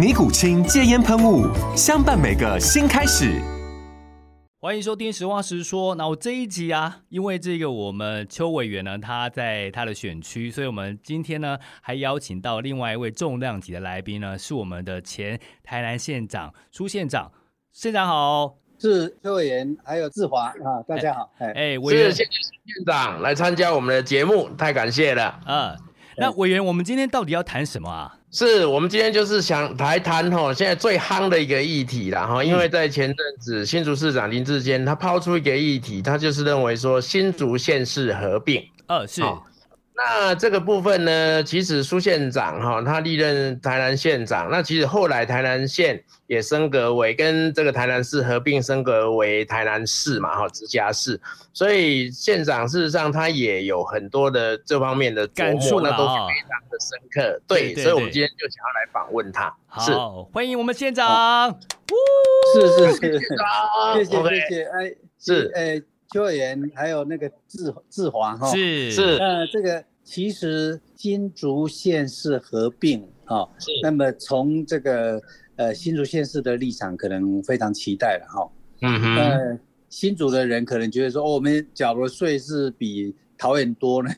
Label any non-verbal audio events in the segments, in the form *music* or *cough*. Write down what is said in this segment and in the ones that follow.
尼古清戒烟喷雾，相伴每个新开始。欢迎收听《实话实说》。那我这一集啊，因为这个我们邱委员呢，他在他的选区，所以我们今天呢还邀请到另外一位重量级的来宾呢，是我们的前台南县长苏县长。县长好，是邱委员，还有志华啊，大家好。哎，哎委员，谢谢苏县长来参加我们的节目，太感谢了。嗯，那委员，我们今天到底要谈什么啊？是我们今天就是想来谈哈，现在最夯的一个议题啦哈，因为在前阵子新竹市长林志坚他抛出一个议题，他就是认为说新竹县市合并，呃是。那这个部分呢，其实苏县长哈，他历任台南县长，那其实后来台南县也升格为跟这个台南市合并，升格为台南市嘛哈，直辖市，所以县长事实上他也有很多的这方面的感触，那都是非常的深刻。对，对，对，对，所以我们今天就想要来访问他。好，是欢迎我们县长。是是是，谢谢谢谢，哎，是哎，邱委员还有那个志志华哈，是是，呃这个。其实新竹县市合并啊，那么从这个呃新竹县市的立场，可能非常期待了哈。嗯哼。呃，新竹的人可能觉得说，哦，我们缴的税是比桃园多呢。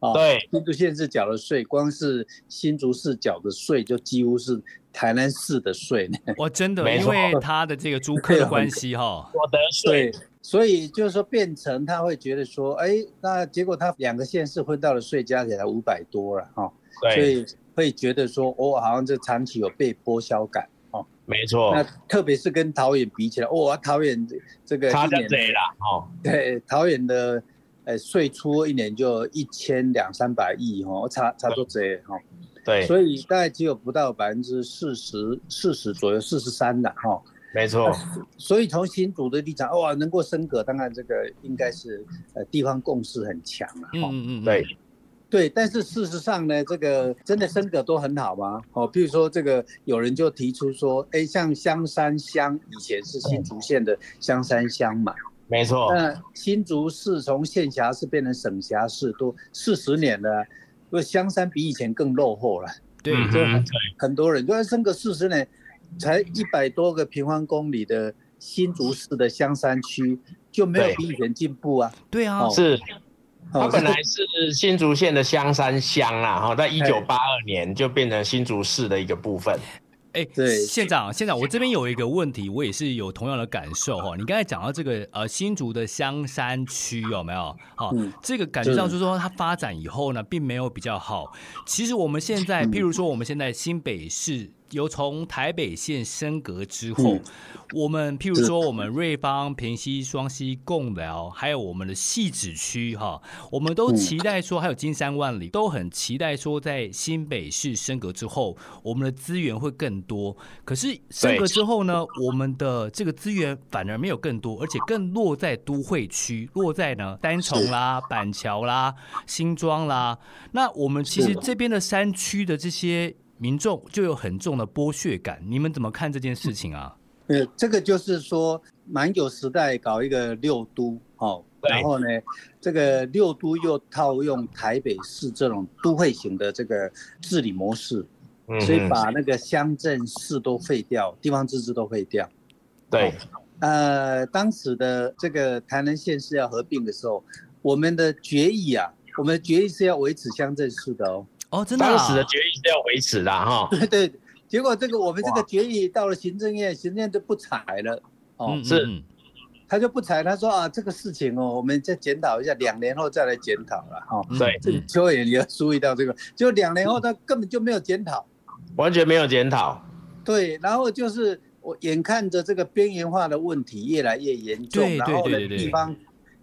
哦，*laughs* 对。新竹县市缴的税，光是新竹市缴的税就几乎是台南市的税呢。哇，真的，因为他的这个租客的关系哈。我的税。所以就是说，变成他会觉得说，哎，那结果他两个县市分到的税加起来五百多了哈，对，所以会觉得说，哦，好像这长期有被剥削感，哦，没错。那特别是跟桃园比起来，哇，桃园这个差得贼了，哦，对，桃园的呃税出一年就一千两三百亿，哈，差差多贼哈，对，所以大概只有不到百分之四十四十左右，四十三的哈。没错、啊，所以从新竹的立场，哇，能够升格，当然这个应该是呃地方共识很强了。嗯嗯嗯，对，对，但是事实上呢，这个真的升格都很好吗？哦，譬如说这个有人就提出说，哎，像香山乡以前是新竹县的香山乡嘛，没错。那新竹市从县辖市变成省辖市都四十年了，不过香山比以前更落后了。对，就很很多人就要升个四十年。才一百多个平方公里的新竹市的香山区就没有比以前进步啊？对啊，哦、是，它本来是新竹县的香山乡啊，哈，在一九八二年就变成新竹市的一个部分。哎，对，县长，县长，我这边有一个问题，我也是有同样的感受哈。你刚才讲到这个呃新竹的香山区有没有？好、嗯，这个感觉上就是说它发展以后呢，并没有比较好。其实我们现在，譬如说我们现在新北市。由从台北县升格之后，嗯、我们譬如说我们瑞芳、平西、双溪、贡寮，还有我们的汐止区哈，我们都期待说，还有金山万里，都很期待说，在新北市升格之后，我们的资源会更多。可是升格之后呢，我们的这个资源反而没有更多，而且更落在都会区，落在呢单重啦、板桥啦、新庄啦。那我们其实这边的山区的这些。民众就有很重的剥削感，你们怎么看这件事情啊？呃，这个就是说，马英九时代搞一个六都，哦，然后呢，这个六都又套用台北市这种都会型的这个治理模式，所以把那个乡镇市都废掉，地方自治都废掉。对，呃，当时的这个台南县市要合并的时候，我们的决议啊，我们的决议是要维持乡镇市的哦。哦，真的、啊，当时的决议是要维持的哈。*laughs* 对对，结果这个我们这个决议到了行政院，行政院就不采了。哦，是，他就不采，他说啊，这个事情哦，我们再检讨一下，两年后再来检讨了哈。对，这个秋野你要注意到这个，就两年后他根本就没有检讨，完全没有检讨。对，然后就是我眼看着这个边缘化的问题越来越严重，然后呢，地方，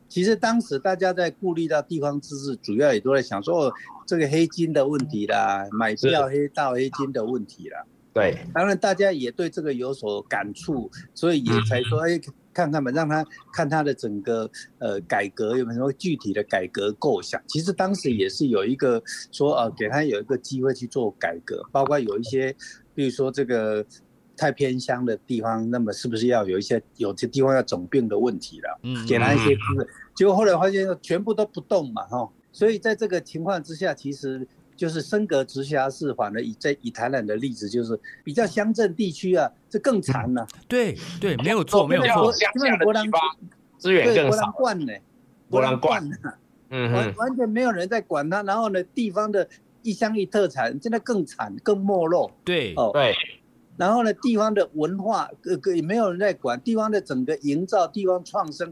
其实当时大家在顾虑到地方自治，主要也都在想说这个黑金的问题啦，买票黑道黑金的问题啦。对，当然大家也对这个有所感触，所以也才说，哎，看看吧，让他看他的整个呃改革有没有什么具体的改革构想。其实当时也是有一个说，呃，给他有一个机会去做改革，包括有一些，比如说这个太偏乡的地方，那么是不是要有一些有些地方要整病的问题了？嗯，给他一些机会，结果后来发现全部都不动嘛，哈，所以在这个情况之下，其实。就是升格直辖市，反而以在以台南的例子，就是比较乡镇地区啊，这更惨了。对对，没有错，没有错。因为国人资源更少，国人惯呢，国人惯呢，嗯，完完全没有人在管他。然后呢，地方的一乡一特产，现在更惨，更没落。对哦，对。然后呢，地方的文化，呃，也没有人在管，地方的整个营造、地方创生，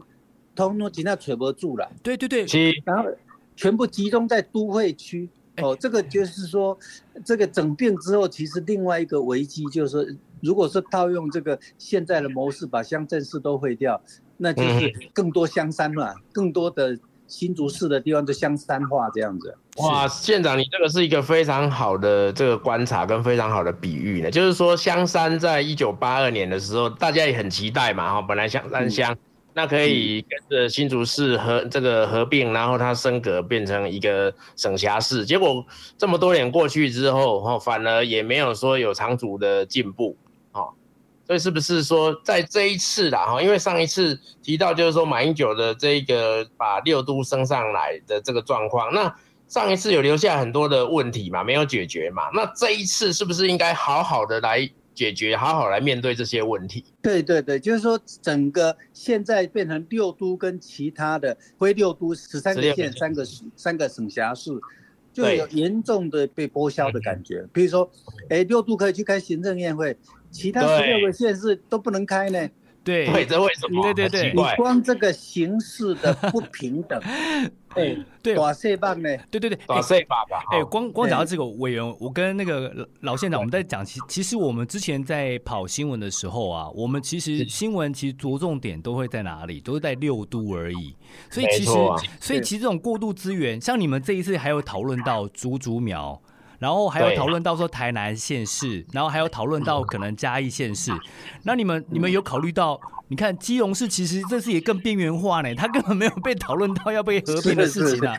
通通现在揣不住了。对对对。然后全部集中在都会区。哦，这个就是说，这个整并之后，其实另外一个危机就是说，如果是套用这个现在的模式，把乡镇市都毁掉，那就是更多乡山嘛，更多的新竹市的地方就香山化这样子。哇，县长，你这个是一个非常好的这个观察跟非常好的比喻呢，就是说香山在一九八二年的时候，大家也很期待嘛，哈，本来香山乡。嗯那可以跟着新竹市合这个合并，然后它升格变成一个省辖市。结果这么多年过去之后，哈，反而也没有说有长足的进步，哈。所以是不是说在这一次啦，哈，因为上一次提到就是说马英九的这个把六都升上来的这个状况，那上一次有留下很多的问题嘛，没有解决嘛。那这一次是不是应该好好的来？解决，好好来面对这些问题。对对对，就是说，整个现在变成六都跟其他的非六都十三个县、三个三个省辖市，就有严重的被剥削的感觉。比如说，哎，六都可以去开行政宴会，其他十六个县市都不能开呢？对，这为什么？对对对，你光这个形式的不平等。*laughs* 哎，对，大细棒呢？对对对，大细棒吧。哎，光光讲到这个委员，我跟那个老县长我们在讲，其其实我们之前在跑新闻的时候啊，我们其实新闻其实着重点都会在哪里？都是在六都而已。所以其实，所以其实这种过度资源，像你们这一次还有讨论到竹竹苗。然后还有讨论到说台南县市，然后还有讨论到可能嘉义县市，那你们你们有考虑到？你看基隆市其实这次也更边缘化呢，它根本没有被讨论到要被合并的事情啊。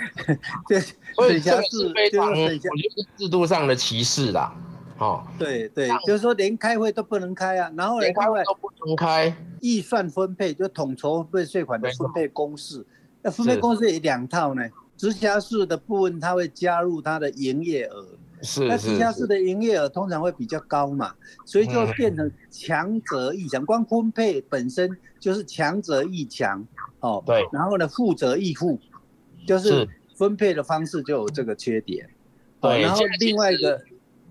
对，*laughs* 所以这是非常我觉得是制度上的歧视啦。哦，对对，就是说连开会都不能开啊，然后连开会都不能开，预算分配就统筹分税款的分配公式，那分配公式也两套呢。直辖市的部分，它会加入它的营业额。是，那直辖市的营业额通常会比较高嘛，所以就变成强者易强，光分配本身就是强者易强哦。对，然后呢，富者易富，就是分配的方式就有这个缺点。对，然后另外一个，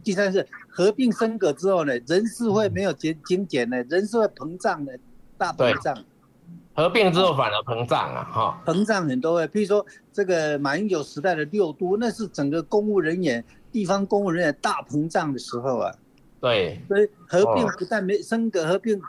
第三是合并升格之后呢，人事会没有减精简呢，人事会膨胀的，大膨胀。合并之后反而膨胀啊，哈，膨胀很多。譬如说这个马英九时代的六都，那是整个公务人员。地方公务人员大膨胀的时候啊，对，所以合并不但没升格，合并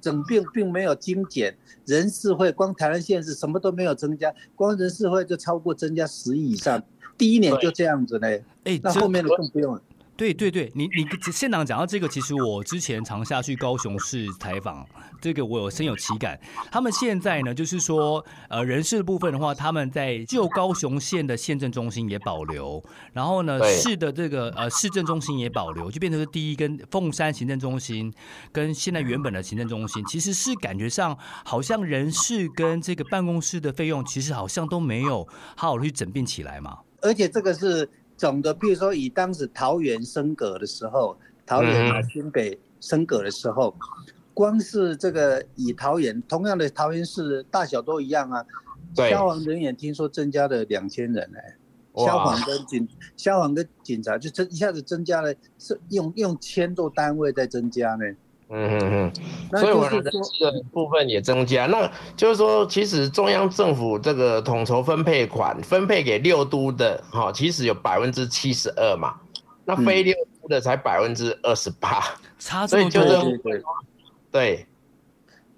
整并并没有精简，人事会光台湾县是什么都没有增加，光人事会就超过增加十亿以上，第一年就这样子嘞，哎，那后面的更不用了。对对对，你你县长讲到这个，其实我之前常下去高雄市采访，这个我有深有其感。他们现在呢，就是说，呃，人事的部分的话，他们在旧高雄县的县政中心也保留，然后呢，市的这个呃市政中心也保留，就变成是第一跟凤山行政中心跟现在原本的行政中心，其实是感觉上好像人事跟这个办公室的费用，其实好像都没有好好的去整并起来嘛。而且这个是。总的，比如说以当时桃园升格的时候，桃园啊新北升格的时候，光是这个以桃园同样的桃园市大小都一样啊，消防人员听说增加了两千人哎，消防跟警消防跟警察就增一下子增加了是用用千做单位在增加呢，嗯嗯嗯，所以我们的这个部分也增加。那就是说，其实中央政府这个统筹分配款分配给六都的哈，其实有百分之七十二嘛，那非六都的才百分之二十八，差这么多。对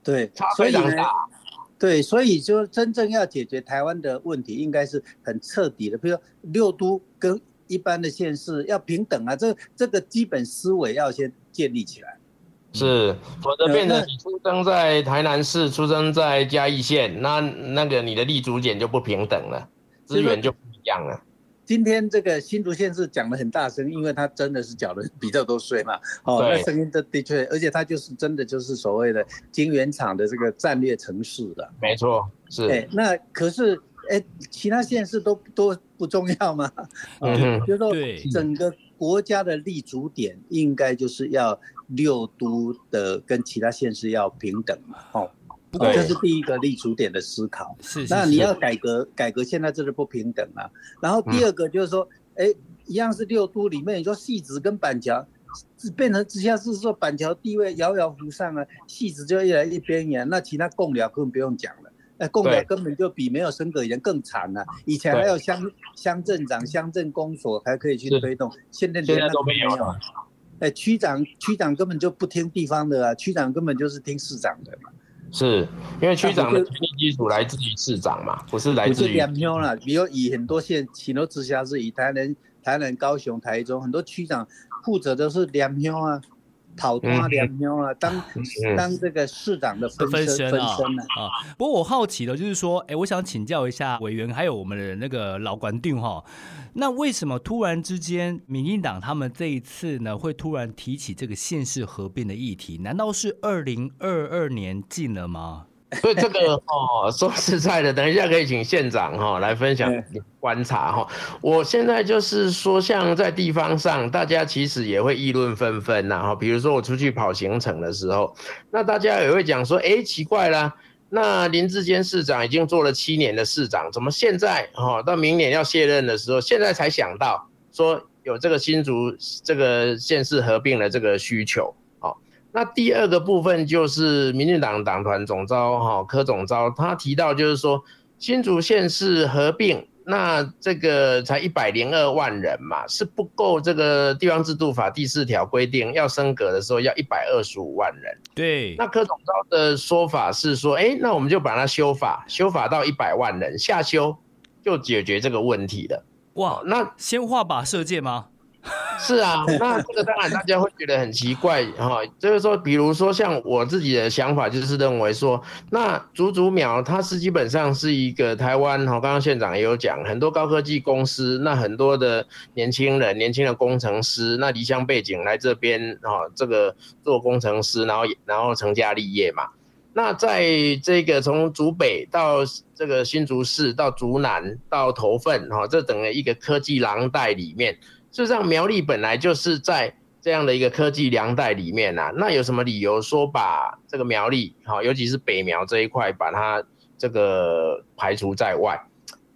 对，差非常大。对，所以就真正要解决台湾的问题，应该是很彻底的。比如说六都跟一般的县市要平等啊，这这个基本思维要先建立起来。是，否则变成你出生在台南市，出生在嘉义县，那那个你的立足点就不平等了，资源就不一样了。今天这个新竹县是讲的很大声，因为他真的是缴的比较多税嘛。哦，那声音的的确，而且他就是真的就是所谓的晶圆厂的这个战略城市的。没错，是。哎，那可是哎，其他县市都都不重要吗？嗯，就是说整个国家的立足点应该就是要六都的跟其他县市要平等嘛。哦。不过这是第一个立足点的思考，是。那你要改革，改革现在这是不平等啊。然后第二个就是说，哎、嗯，一样是六都里面，你说戏子跟板桥，变成直辖市说板桥地位遥遥浮上啊，戏子就越来越边缘。那其他贡寮根本不用讲了，哎，贡寮根本就比没有升格以前更惨了、啊。以前还有乡乡镇长、乡镇公所还可以去推动，现在连那都没有了。哎，区长区长根本就不听地方的啊，区长根本就是听市长的嘛。是因为区长的权力基础来自于市长嘛，不是来自于。两票了，比如以很多县，许多直辖市，以台南、台南、高雄、台中，很多区长负责的是两票啊。讨多两妞啊，当当这个市长的分身分身啊，啊。不过我好奇的，就是说，哎，我想请教一下委员，还有我们的那个老管定哈，那为什么突然之间，民进党他们这一次呢，会突然提起这个县市合并的议题？难道是二零二二年进了吗？*laughs* 所以这个哦，说实在的，等一下可以请县长哈来分享观察哈。我现在就是说，像在地方上，大家其实也会议论纷纷呐哈。比如说我出去跑行程的时候，那大家也会讲说，哎，奇怪啦，那林志坚市长已经做了七年的市长，怎么现在哈到明年要卸任的时候，现在才想到说有这个新竹这个县市合并的这个需求？那第二个部分就是民进党党团总召哈柯总召，他提到就是说新竹县市合并，那这个才一百零二万人嘛，是不够这个地方制度法第四条规定要升格的时候要一百二十五万人。对，那柯总召的说法是说，哎，那我们就把它修法，修法到一百万人，下修就解决这个问题了。哇，那先画靶射箭吗？*laughs* 是啊，那这个当然大家会觉得很奇怪哈，就是说，比如说像我自己的想法，就是认为说，那竹竹苗它是基本上是一个台湾哈，刚刚县长也有讲，很多高科技公司，那很多的年轻人、年轻的工程师，那离乡背景来这边哈，这个做工程师，然后然后成家立业嘛。那在这个从竹北到这个新竹市到竹南到头份哈，这等于一个科技廊带里面。事实上，苗栗本来就是在这样的一个科技粮袋里面啊，那有什么理由说把这个苗栗，好，尤其是北苗这一块，把它这个排除在外？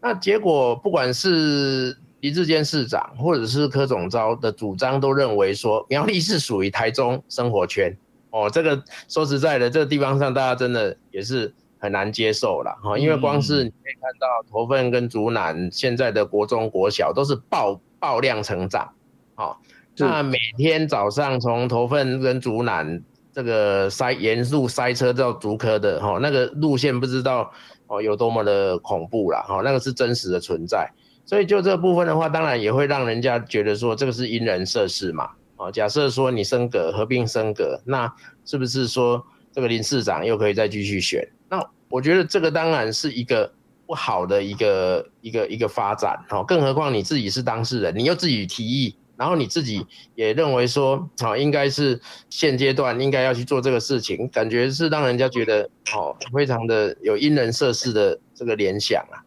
那结果，不管是李志坚市长，或者是柯总召的主张，都认为说苗栗是属于台中生活圈。哦，这个说实在的，这个地方上大家真的也是很难接受了哈，因为光是你可以看到头份跟竹南现在的国中国小都是爆。爆量成长，好、哦，那每天早上从头份跟竹南这个塞沿路塞车到竹科的哈、哦，那个路线不知道哦有多么的恐怖啦哈、哦，那个是真实的存在，所以就这部分的话，当然也会让人家觉得说这个是因人设事嘛，哦，假设说你升格合并升格，那是不是说这个林市长又可以再继续选？那我觉得这个当然是一个。好的一个一个一个发展，哦，更何况你自己是当事人，你又自己提议，然后你自己也认为说，哦，应该是现阶段应该要去做这个事情，感觉是让人家觉得，哦，非常的有因人设事的这个联想啊。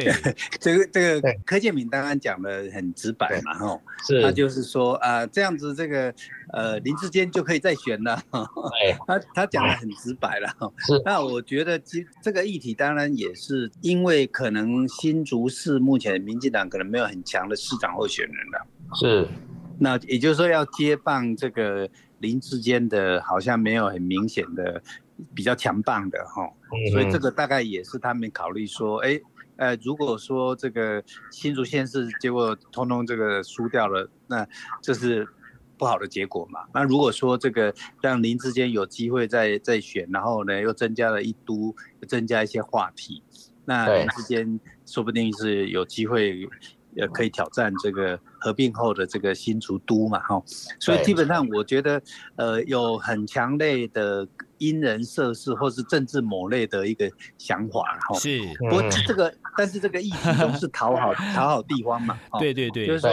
对，*laughs* 这个这个柯建铭刚刚讲的很直白嘛，吼，是，他就是说啊、呃，这样子这个呃林志坚就可以再选了，*laughs* 他他讲的很直白了，是。那我觉得其这个议题当然也是因为可能新竹市目前民进党可能没有很强的市长候选人了，是。那也就是说要接棒这个。林志坚的好像没有很明显的比较强棒的哈，所以这个大概也是他们考虑说，哎，呃，如果说这个新竹县市结果通通这个输掉了，那这是不好的结果嘛。那如果说这个让林之间有机会再再选，然后呢又增加了一都，增加一些话题，那林之间说不定是有机会。呃，可以挑战这个合并后的这个新竹都嘛，哈，所以基本上我觉得，呃，有很强烈的因人设事或是政治某类的一个想法，哈，是。不过这个，但是这个议题总是讨好 *laughs* 讨好地方嘛，*laughs* 对对对，就是说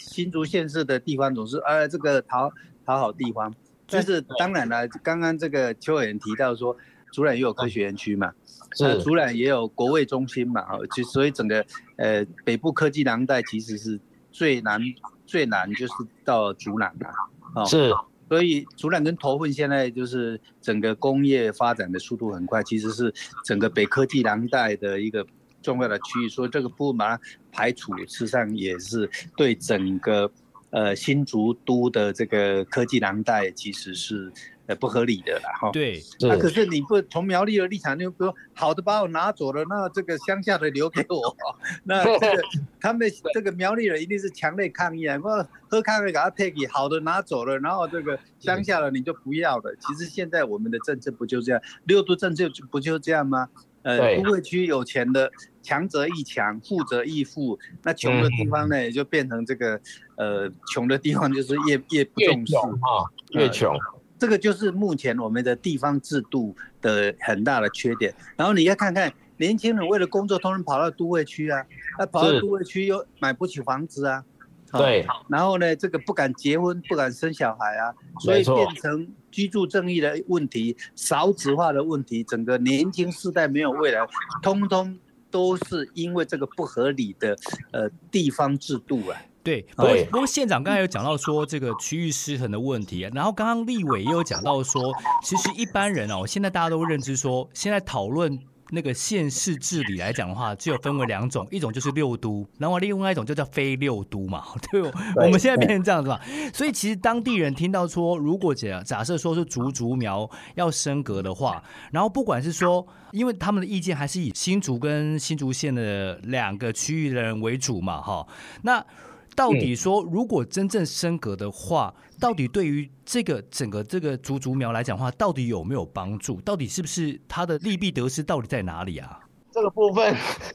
新竹县市的地方总是，呃，这个讨讨好地方，但是当然了，刚刚这个邱委员提到说。竹南也有科学园区嘛，是竹南也有国卫中心嘛，哦，就所以整个呃北部科技廊带其实是最难最难就是到竹南啊，哦，是，所以竹南跟头份现在就是整个工业发展的速度很快，其实是整个北科技廊带的一个重要的区域，所以这个部门排除，事实上也是对整个呃新竹都的这个科技廊带其实是。呃，不合理的啦，哈。对，那可是你不从苗栗的立场，就比如好的把我拿走了，那这个乡下的留给我，*laughs* 那这个 *laughs* 他们这个苗栗人一定是强烈抗议啊！我喝咖啡给他 take，好的拿走了，然后这个乡下的你就不要了。其实现在我们的政策不就这样，六都政策不就这样吗？呃，都会区有钱的强则易强，富则易富，那穷的地方呢，也就变成这个呃穷的地方就是越越不重视啊，越穷。这个就是目前我们的地方制度的很大的缺点。然后你要看看年轻人为了工作，通常跑到都会区啊，那跑到都会区又买不起房子啊，对。然后呢，这个不敢结婚，不敢生小孩啊，所以变成居住正义的问题、少子化的问题，整个年轻世代没有未来，通通都是因为这个不合理的呃地方制度啊。对，不过不过县长刚才有讲到说这个区域失衡的问题，然后刚刚立委也有讲到说，其实一般人哦，现在大家都认知说，现在讨论那个县市治理来讲的话，只有分为两种，一种就是六都，然后另外一种就叫非六都嘛，*laughs* 对，我们现在变成这样子嘛，所以其实当地人听到说，如果假假设说是竹竹苗要升格的话，然后不管是说，因为他们的意见还是以新竹跟新竹县的两个区域的人为主嘛，哈，那。到底说，如果真正升格的话，嗯、到底对于这个整个这个竹竹苗来讲的话，到底有没有帮助？到底是不是它的利弊得失到底在哪里啊？这个部分，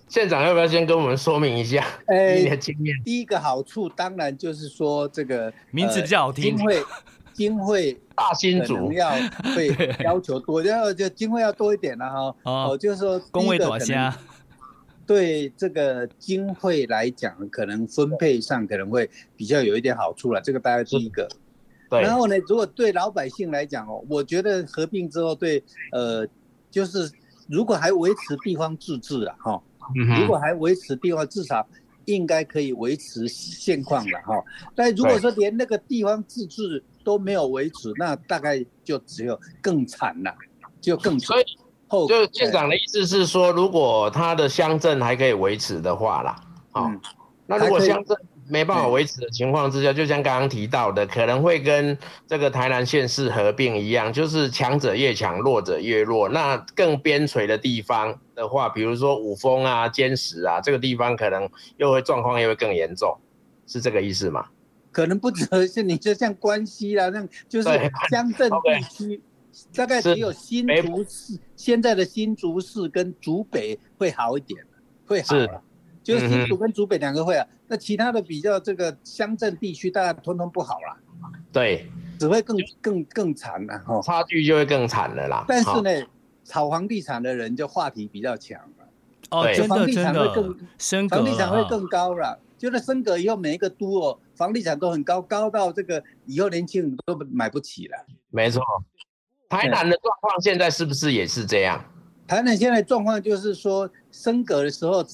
县长要不要先跟我们说明一下？哎，你的经验。第一个好处当然就是说，这个名字比较好听，*laughs* 经费经费大新竹要 *laughs* 会要求多，然后就经费要多一点了哈。哦，就是说工位多些。对这个经费来讲，可能分配上可能会比较有一点好处了。这个大概第一个。对。然后呢，如果对老百姓来讲哦，我觉得合并之后对，呃，就是如果还维持地方自治啊，哈，如果还维持地方，至少应该可以维持现况了哈。但如果说连那个地方自治都没有维持，那大概就只有更惨了，就更惨。就县长的意思是说，如果他的乡镇还可以维持的话啦，好、嗯，那如果乡镇没办法维持的情况之下，就像刚刚提到的，可能会跟这个台南县市合并一样，就是强者越强，弱者越弱。那更边陲的地方的话，比如说五峰啊、尖石啊，这个地方可能又会状况又会更严重，是这个意思吗？可能不只 *laughs* 是你就像关西啦，那就是乡镇地区。*laughs* 大概只有新竹市现在的新竹市跟竹北会好一点，会好了，就是新竹跟竹北两个会啊，那其他的比较这个乡镇地区，大家通通不好了，对，只会更更更惨了哈，差距就会更惨了啦。但是呢，炒房地产的人就话题比较强了，哦，真的真的，房地产会更高了，就是升格以后每一个都哦，房地产都很高，高到这个以后年轻人都买不起了，没错。台南的状况现在是不是也是这样？台南现在状况就是说升格的时候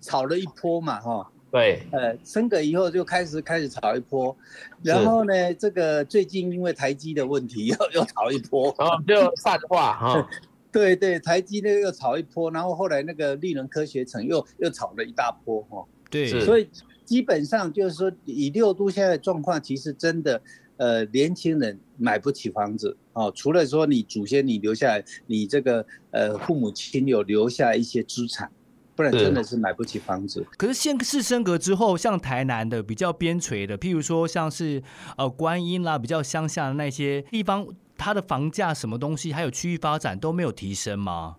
炒了一波嘛，哈。对。呃，升格以后就开始开始炒一波，然后呢，这个最近因为台积的问题 *laughs* 又又炒一波，然后就散化哈。*laughs* 对对，台积那个又炒一波，然后后来那个利能科学城又又炒了一大波哈。对。所以基本上就是说，以六都现在的状况，其实真的，呃，年轻人买不起房子哦。除了说你祖先你留下来，你这个呃父母亲有留下一些资产，不然真的是买不起房子。可是现市升格之后，像台南的比较边陲的，譬如说像是呃观音啦，比较乡下的那些地方，它的房价什么东西，还有区域发展都没有提升吗？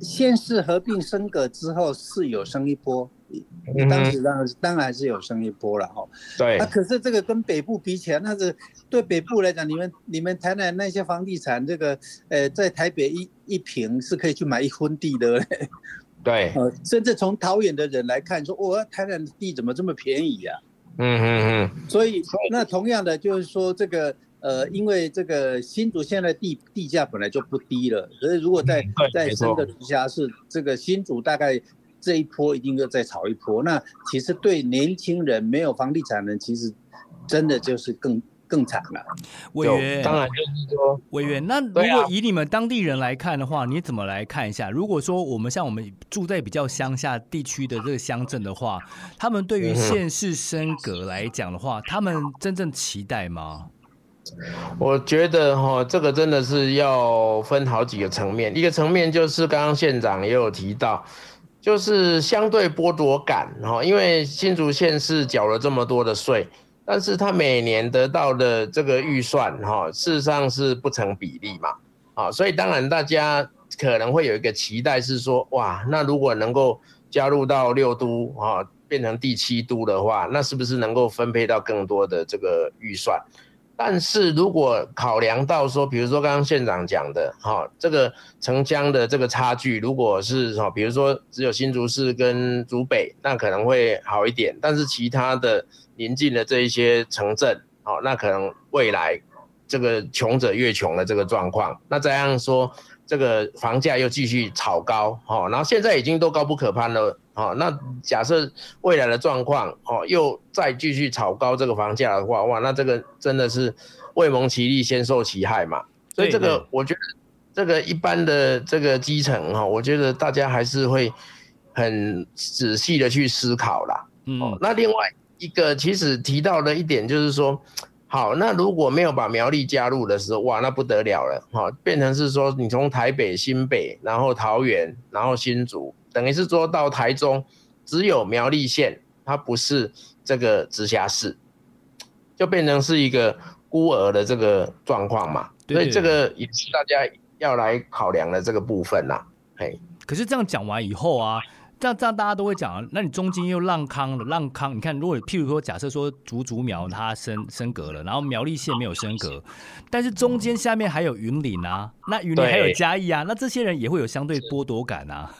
县市合并升格之后是有升一波，当时当然当然是有升一波了哈。对。啊，可是这个跟北部比起来，那是对北部来讲，你们你们台南那些房地产，这个呃，在台北一一平是可以去买一分地的嘞。对。呃，*laughs* 甚至从桃园的人来看，说，哇，台南的地怎么这么便宜呀？嗯嗯嗯。所以，那同样的就是说这个。呃，因为这个新竹现在地地价本来就不低了，所以如果在在升的直辖市这个新竹大概这一波一定要再炒一波。那其实对年轻人没有房地产人，其实真的就是更更惨了。委员，当然就是说，委员，那如果以你们当地人来看的话，你怎么来看一下？如果说我们像我们住在比较乡下地区的这个乡镇的话，他们对于县市升格来讲的话，他们真正期待吗？我觉得哈，这个真的是要分好几个层面。一个层面就是刚刚县长也有提到，就是相对剥夺感哈，因为新竹县是缴了这么多的税，但是他每年得到的这个预算哈，事实上是不成比例嘛，啊，所以当然大家可能会有一个期待是说，哇，那如果能够加入到六都啊，变成第七都的话，那是不是能够分配到更多的这个预算？但是如果考量到说，比如说刚刚县长讲的，哈，这个城乡的这个差距，如果是哈，比如说只有新竹市跟竹北，那可能会好一点。但是其他的邻近的这一些城镇，哦，那可能未来这个穷者越穷的这个状况，那这样说，这个房价又继续炒高，哈，然后现在已经都高不可攀了。哦，那假设未来的状况，哦，又再继续炒高这个房价的话，哇，那这个真的是未蒙其利先受其害嘛。所以这个我觉得，这个一般的这个基层哈，我觉得大家还是会很仔细的去思考啦。嗯，那另外一个其实提到的一点就是说，好，那如果没有把苗栗加入的时候，哇，那不得了了，哈，变成是说你从台北、新北，然后桃园，然后新竹。等于是说到台中，只有苗栗县，它不是这个直辖市，就变成是一个孤儿的这个状况嘛。所以这个也是大家要来考量的这个部分呐。嘿，可是这样讲完以后啊，这样这样大家都会讲，那你中间又让康了，让康，你看，如果譬如说假设说竹竹苗它升升格了，然后苗栗县没有升格，但是中间下面还有云林啊，那云林还有嘉义啊，那这些人也会有相对剥夺感啊。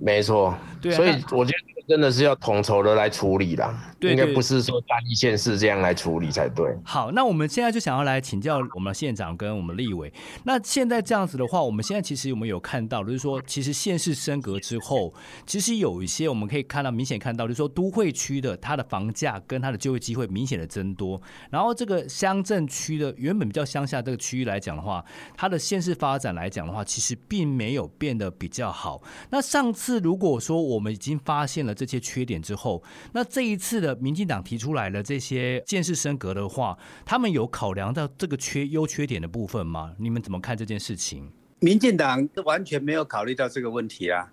没错，对啊，所以我觉得真的是要统筹的来处理啦。应该不是说单一县市这样来处理才对。好，那我们现在就想要来请教我们县长跟我们立委。那现在这样子的话，我们现在其实有没有看到，就是说，其实县市升格之后，其实有一些我们可以看到，明显看到，就是说，都会区的它的房价跟它的就业机会明显的增多。然后这个乡镇区的原本比较乡下这个区域来讲的话，它的县市发展来讲的话，其实并没有变得比较好。那上次如果说我们已经发现了这些缺点之后，那这一次的。民进党提出来的这些县市升格的话，他们有考量到这个缺优缺点的部分吗？你们怎么看这件事情？民进党完全没有考虑到这个问题啊！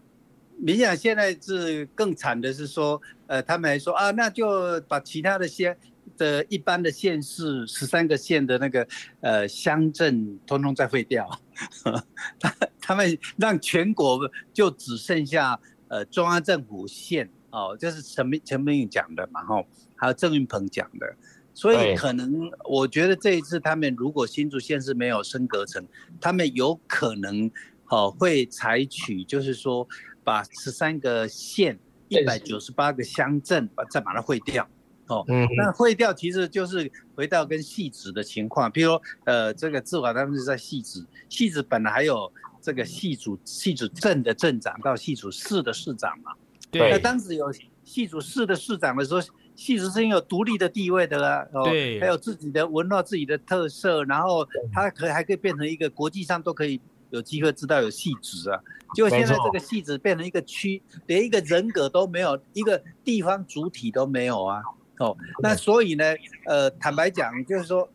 民进党现在是更惨的是说，呃，他们还说啊，那就把其他的县的一般的县市十三个县的那个呃乡镇通通再废掉，*laughs* 他他们让全国就只剩下呃中央政府县。哦，这是陈明陈明宇讲的嘛，吼，还有郑运鹏讲的，所以可能我觉得这一次他们如果新竹县是没有升格成，他们有可能哦会采取就是说把十三个县一百九十八个乡镇把再把它会掉，哦，那会掉其实就是回到跟戏子的情况，比如说呃这个志华他们是在戏子，戏子本来还有这个系主系主镇的镇长到系主市的市长嘛。对，那当时有系主市的市长的时候，汐止是有独立的地位的啊，哦，还有自己的文化、自己的特色，然后它可还可以变成一个国际上都可以有机会知道有汐止啊。结果现在这个戏子变成一个区，连一个人格都没有，一个地方主体都没有啊。哦，那所以呢，呃，坦白讲，就是说，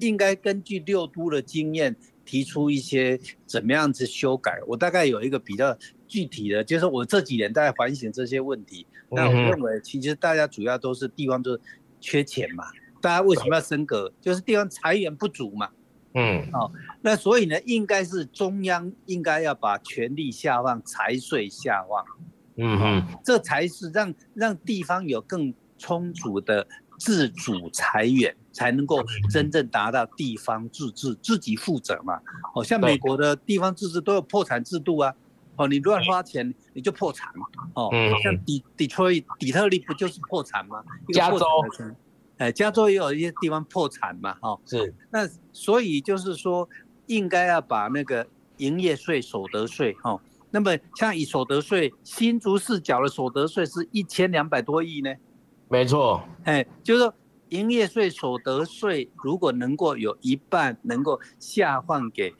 应该根据六都的经验，提出一些怎么样子修改。我大概有一个比较具体的，就是我这几年在反省这些问题。那我认为，其实大家主要都是地方就是缺钱嘛，大家为什么要升格？就是地方财源不足嘛。嗯，哦，那所以呢，应该是中央应该要把权力下放，财税下放。嗯嗯，这才是让让地方有更。充足的自主财源，才能够真正达到地方自治，自己负责嘛。哦，像美国的地方自治都有破产制度啊。哦，你乱花钱你就破产嘛。哦，像底底特律底特律不就是破产吗？加州，哎，加州也有一些地方破产嘛。哦，是。那所以就是说，应该要把那个营业税、所得税，哦，那么像以所得税，新竹市缴的所得税是一千两百多亿呢。没错，哎，就是说，营业税、所得税如果能够有一半能够下放给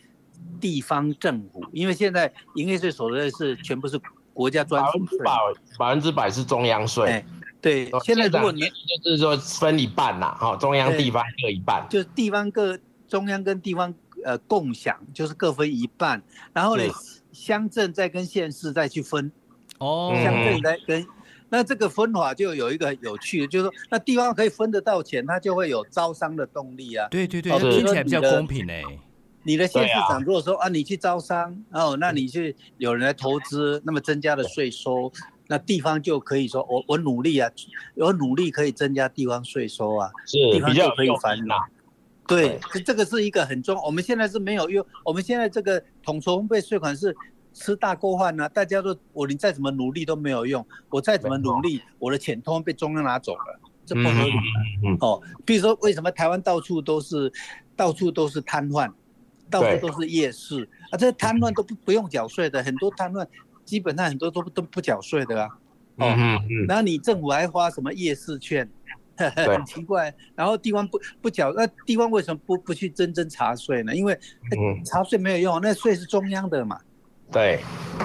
地方政府，因为现在营业税、所得税是全部是国家专属税，百百分之百是中央税。哎，对，现在如果你就是说分一半呐，哈，中央地方各一半，就是地方各中央跟地方呃共享，就是各分一半，然后呢，乡镇再跟县市再去分，哦，乡镇再跟。那这个分法就有一个有趣的，就是说，那地方可以分得到钱，它就会有招商的动力啊。对对对，听起来比较公平哎。你的县市长如果说啊，你去招商，哦，那你去有人来投资，那么增加了税收，那地方就可以说，我我努力啊，我努力可以增加地方税收啊，是地方就可以繁荣。对，这这个是一个很重要，我们现在是没有用，我们现在这个统筹分配税款是。吃大锅饭呢？大家都我你再怎么努力都没有用，我再怎么努力，我的钱通通被中央拿走了，这不合理。哦，比如说为什么台湾到处都是，到处都是瘫痪，到处都是夜市啊？这瘫痪都不不用缴税的，很多瘫痪基本上很多都都不缴税的啊。哦，然后你政府还发什么夜市券？*laughs* 很奇怪。然后地方不不缴，那地方为什么不不去真正查税呢？因为查税没有用，那税是中央的嘛。对，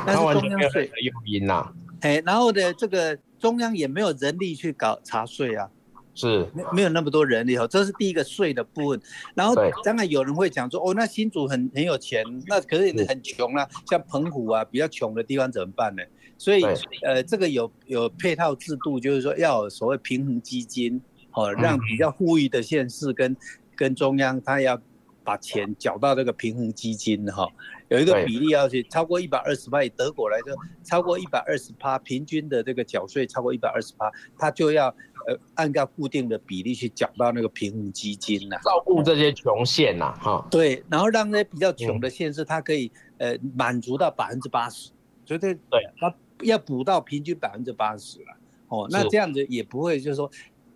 但是中央税。的诱因呐，哎，然后呢，这个中央也没有人力去搞查税啊，是，没没有那么多人力哦，这是第一个税的部分。然后当然有人会讲说，哦，那新竹很很有钱，那可是很穷啊，像澎湖啊比较穷的地方怎么办呢？所以呃，这个有有配套制度，就是说要有所谓平衡基金，哦，让比较富裕的县市跟跟中央他要把钱缴到这个平衡基金哈。有一个比例要去超过一百二十趴，以德国来说，超过一百二十趴，平均的这个缴税超过一百二十趴，他就要呃按照固定的比例去缴到那个平衡基金呐，照顾这些穷县呐，哈。对，然后让那些比较穷的县市，它可以呃满足到百分之八十，绝对，对，它要补到平均百分之八十了。哦，那这样子也不会就是说，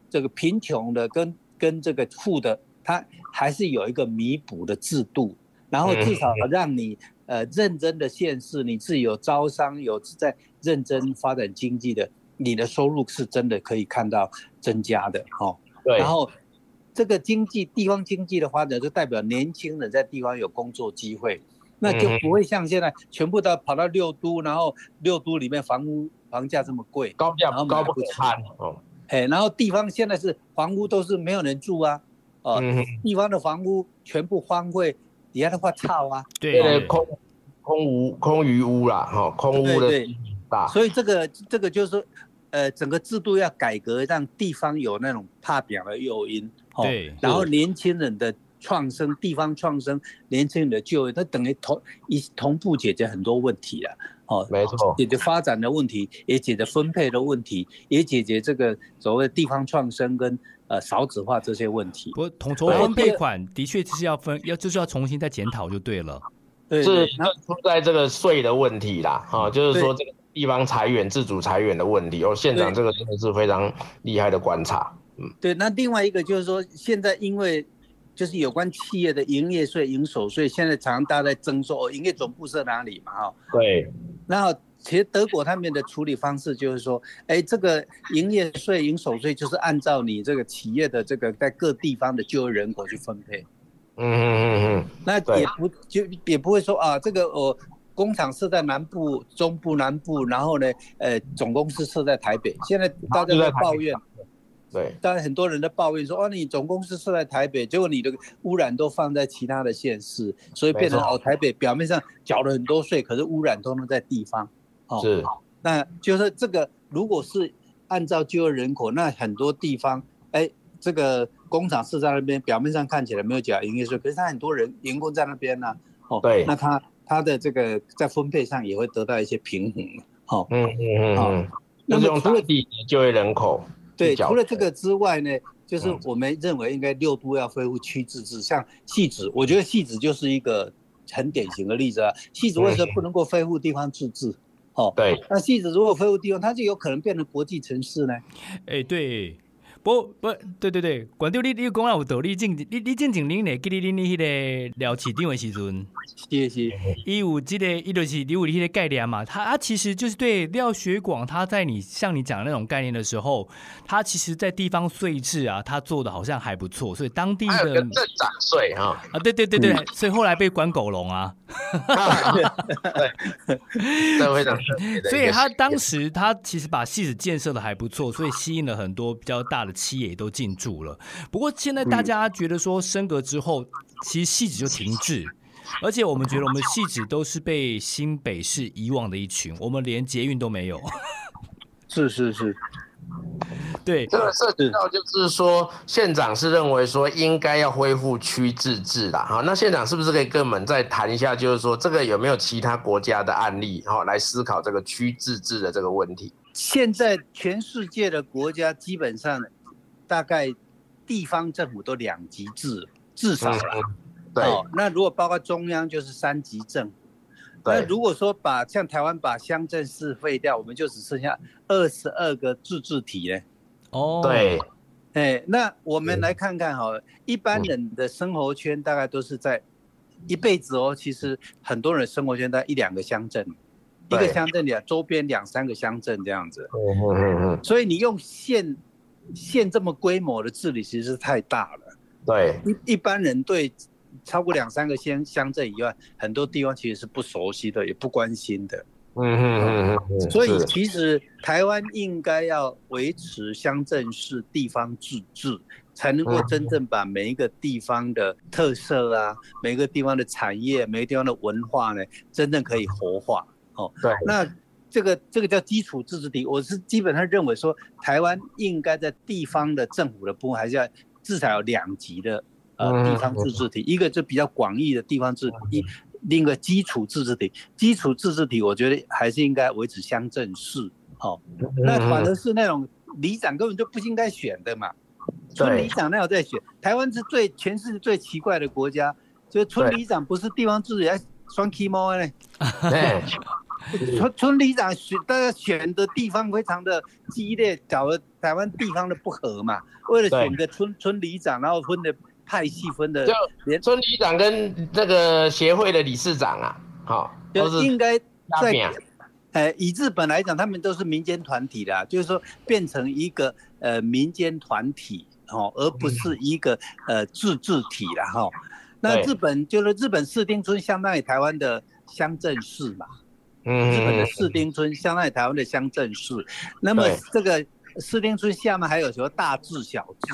这个贫穷的跟跟这个富的，它还是有一个弥补的制度。然后至少让你呃认真的县市，你自己有招商，有在认真发展经济的，你的收入是真的可以看到增加的哈。对。然后这个经济地方经济的发展，就代表年轻人在地方有工作机会，那就不会像现在全部都跑到六都，然后六都里面房屋房价这么贵，高价高不惨哦。哎，然后地方现在是房屋都是没有人住啊，哦，地方的房屋全部荒废。底下的话操啊，对，空空无空余屋啦，哈，空屋的大，所以这个这个就是说，呃，整个制度要改革，让地方有那种怕表的诱因，对，然后年轻人的创生，地方创生，年轻人的就业，它等于同一同步解决很多问题了，哦，没错，解决发展的问题，也解决分配的问题，也解决这个所谓地方创生跟。呃，少子化这些问题，不统筹分配款的确就是要分，要就是要重新再检讨就对了。对，是出在这个税的问题啦，啊，就是说这个地方裁员、自主裁员的问题。哦，县长这个真的是非常厉害的观察。嗯，对。那另外一个就是说，现在因为就是有关企业的营业税、营所税，现在常常大家在争说，哦，营业总部设哪里嘛？哈，对。然后。其实德国他们的处理方式就是说，哎，这个营业税、营所税就是按照你这个企业的这个在各地方的就业人口去分配，嗯嗯嗯嗯，那也不就也不会说啊，这个我工厂设在南部、中部、南部，然后呢，呃，总公司设在台北。现在大家在抱怨，对，当然很多人在抱怨说，哦，你总公司设在台北，结果你的污染都放在其他的县市，所以变成哦，台北表面上缴了很多税，可是污染都能在地方。哦，是，那就是这个，如果是按照就业人口，那很多地方，哎，这个。工厂是在那边，表面上看起来没有缴营业税，可是他很多人员工在那边呢、啊，哦，对，那他他的这个在分配上也会得到一些平衡，哦，嗯嗯嗯，哦，那么除了地就业人口，对，除了这个之外呢，就是我们认为应该六都要恢复区自治，像戏子，我觉得戏子就是一个很典型的例子啊。戏子为什么不能够恢复地方自治？哦，对，那戏子如果恢复地方，它就有可能变成国际城市呢？哎，对。不不，对对对，管掉你你讲了有道理，正你你正经恁咧，记你恁你迄个聊市场的时阵，是是，伊有这个，伊就是你有迄个概念嘛，他他其实就是对廖学广，他在你像你讲的那种概念的时候，他其实在地方税制啊，他做的好像还不错，所以当地的镇长税啊啊，对对对对，所以后来被关狗笼啊，*laughs* 对，非常，所以他当时他其实把戏子建设的还不错，所以吸引了很多比较大的。企业也都进驻了，不过现在大家觉得说升格之后，其实戏子就停滞，而且我们觉得我们戏子都是被新北市遗忘的一群，我们连捷运都没有。是是是，*laughs* 对，这个涉及到就是说，县长是认为说应该要恢复区自治啦，好，那县长是不是可以跟我们再谈一下，就是说这个有没有其他国家的案例，好，来思考这个区自治的这个问题？现在全世界的国家基本上。大概地方政府都两级制，至少了。对、哦，那如果包括中央，就是三级政。那如果说把像台湾把乡镇市废掉，我们就只剩下二十二个自治体呢。哦，对，哎，那我们来看看哈，一般人的生活圈大概都是在一辈子哦。其实很多人生活圈在一两个乡镇，一个乡镇里周边两三个乡镇这样子。嗯嗯嗯。所以你用县。县这么规模的治理其实是太大了，对一一般人对超过两三个乡乡镇以外，很多地方其实是不熟悉的，也不关心的。嗯嗯嗯嗯。所以其实台湾应该要维持乡镇市地方自治，才能够真正把每一个地方的特色啊，每一个地方的产业，每个地方的文化呢，真正可以活化。哦，对，那。这个这个叫基础自治体，我是基本上认为说，台湾应该在地方的政府的部分，还是要至少有两级的呃地方自治体，一个就比较广义的地方自治体，另一个基础自治体。基础自治体，我觉得还是应该维持乡镇市，哦，那反而是那种里长根本就不应该选的嘛，村里长那有在选。台湾是最全世界最奇怪的国家，就是村里长不是地方自治，还双 K 猫呢。*laughs* 村村里长选，大家选的地方非常的激烈，搞了台湾地方的不和嘛。为了选个村村里长，然后分的派系分的，就连村里长跟这个协会的理事长啊，好，就应该在，呃，以日本来讲，他们都是民间团体的，就是说变成一个呃民间团体哦，而不是一个呃自治体了哈。那日本就是日本四町村，相当于台湾的乡镇市嘛。嗯，日本的四丁村相当于台湾的乡镇市，那么这个四丁村下面还有什么大治小治？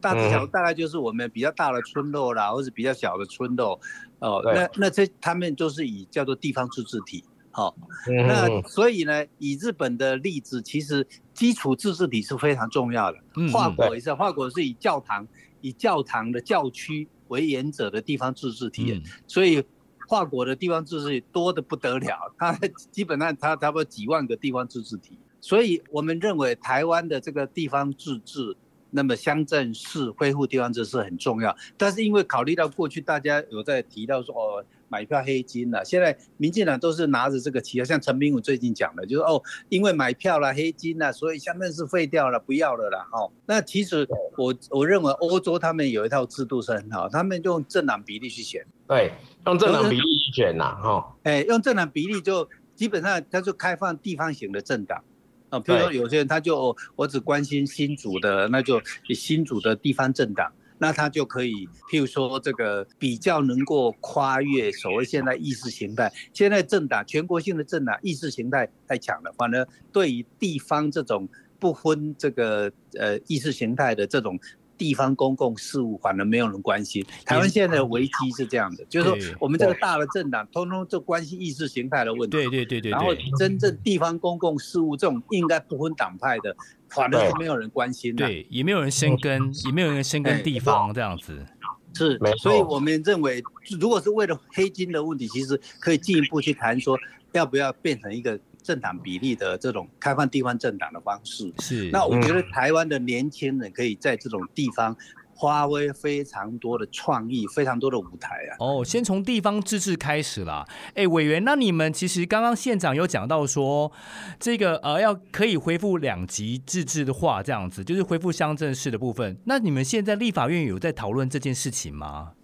大治小大概就是我们比较大的村落啦，或者比较小的村落，哦，那那这他们都是以叫做地方自治体，好，那所以呢，以日本的例子，其实基础自治体是非常重要的。法国也是，法国是以教堂以教堂的教区为原则的地方自治体，所以。跨国的地方自治多得不得了，*laughs* 它基本上它差不多几万个地方自治体，所以我们认为台湾的这个地方自治，那么乡镇市恢复地方自治很重要。但是因为考虑到过去大家有在提到说哦，买票黑金了，现在民进党都是拿着这个旗号，像陈明武最近讲的，就是哦，因为买票了黑金了，所以乡镇市废掉了，不要了啦。哦，那其实我我认为欧洲他们有一套制度是很好，他们用政党比例去选。对。用政党比例去选呐，哈，哎，用政党比例就基本上他就开放地方型的政党，啊，比如说有些人他就我只关心新竹的，那就新竹的地方政党，那他就可以，譬如说这个比较能够跨越所谓现在意识形态，现在政党全国性的政党意识形态太强了，反而对于地方这种不分这个呃意识形态的这种。地方公共事务反而没有人关心。台湾现在的危机是这样的，就是说我们这个大的政党，通通就关心意识形态的问题。对对对对。然后真正地方公共事务这种应该不分党派的，反而是没有人关心的。对，也没有人深耕，也没有人深耕地方这样子。是，所以我们认为，如果是为了黑金的问题，其实可以进一步去谈说，要不要变成一个。政党比例的这种开放地方政党的方式，是。那我觉得台湾的年轻人可以在这种地方发挥非常多的创意，非常多的舞台啊。哦，先从地方自治开始啦。哎，委员，那你们其实刚刚县长有讲到说，这个呃要可以恢复两级自治的话，这样子就是恢复乡镇市的部分。那你们现在立法院有在讨论这件事情吗？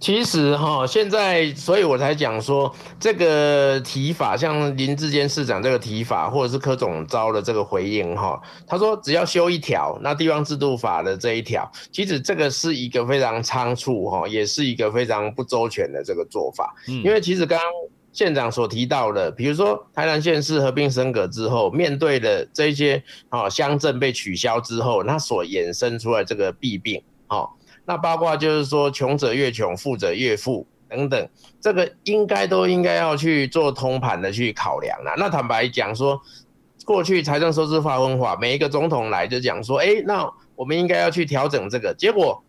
其实哈，现在所以我才讲说，这个提法，像林志坚市长这个提法，或者是柯总招的这个回应哈，他说只要修一条，那地方制度法的这一条，其实这个是一个非常仓促哈，也是一个非常不周全的这个做法。嗯，因为其实刚刚县长所提到的，比如说台南县市合并升格之后，面对的这些啊乡镇被取消之后，那所衍生出来这个弊病，哈。那八卦就是说，穷者越穷，富者越富等等，这个应该都应该要去做通盘的去考量了。那坦白讲说，过去财政收支划分法，每一个总统来就讲说，哎，那我们应该要去调整这个，结果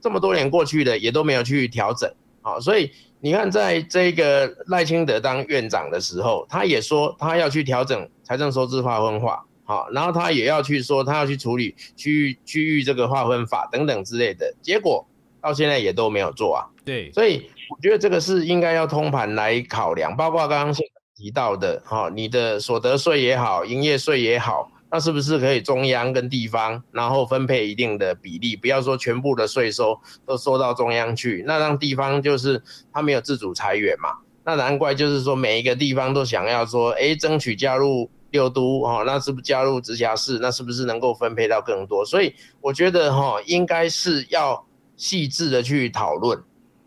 这么多年过去了，也都没有去调整。好，所以你看，在这个赖清德当院长的时候，他也说他要去调整财政收支划分法。好，然后他也要去说，他要去处理区域区域这个划分法等等之类的，结果到现在也都没有做啊。对，所以我觉得这个是应该要通盘来考量，包括刚刚提到的，哈，你的所得税也好，营业税也好，那是不是可以中央跟地方，然后分配一定的比例，不要说全部的税收都收到中央去，那让地方就是他没有自主财源嘛，那难怪就是说每一个地方都想要说，哎，争取加入。六都哦，那是不是加入直辖市？那是不是能够分配到更多？所以我觉得哈，应该是要细致的去讨论，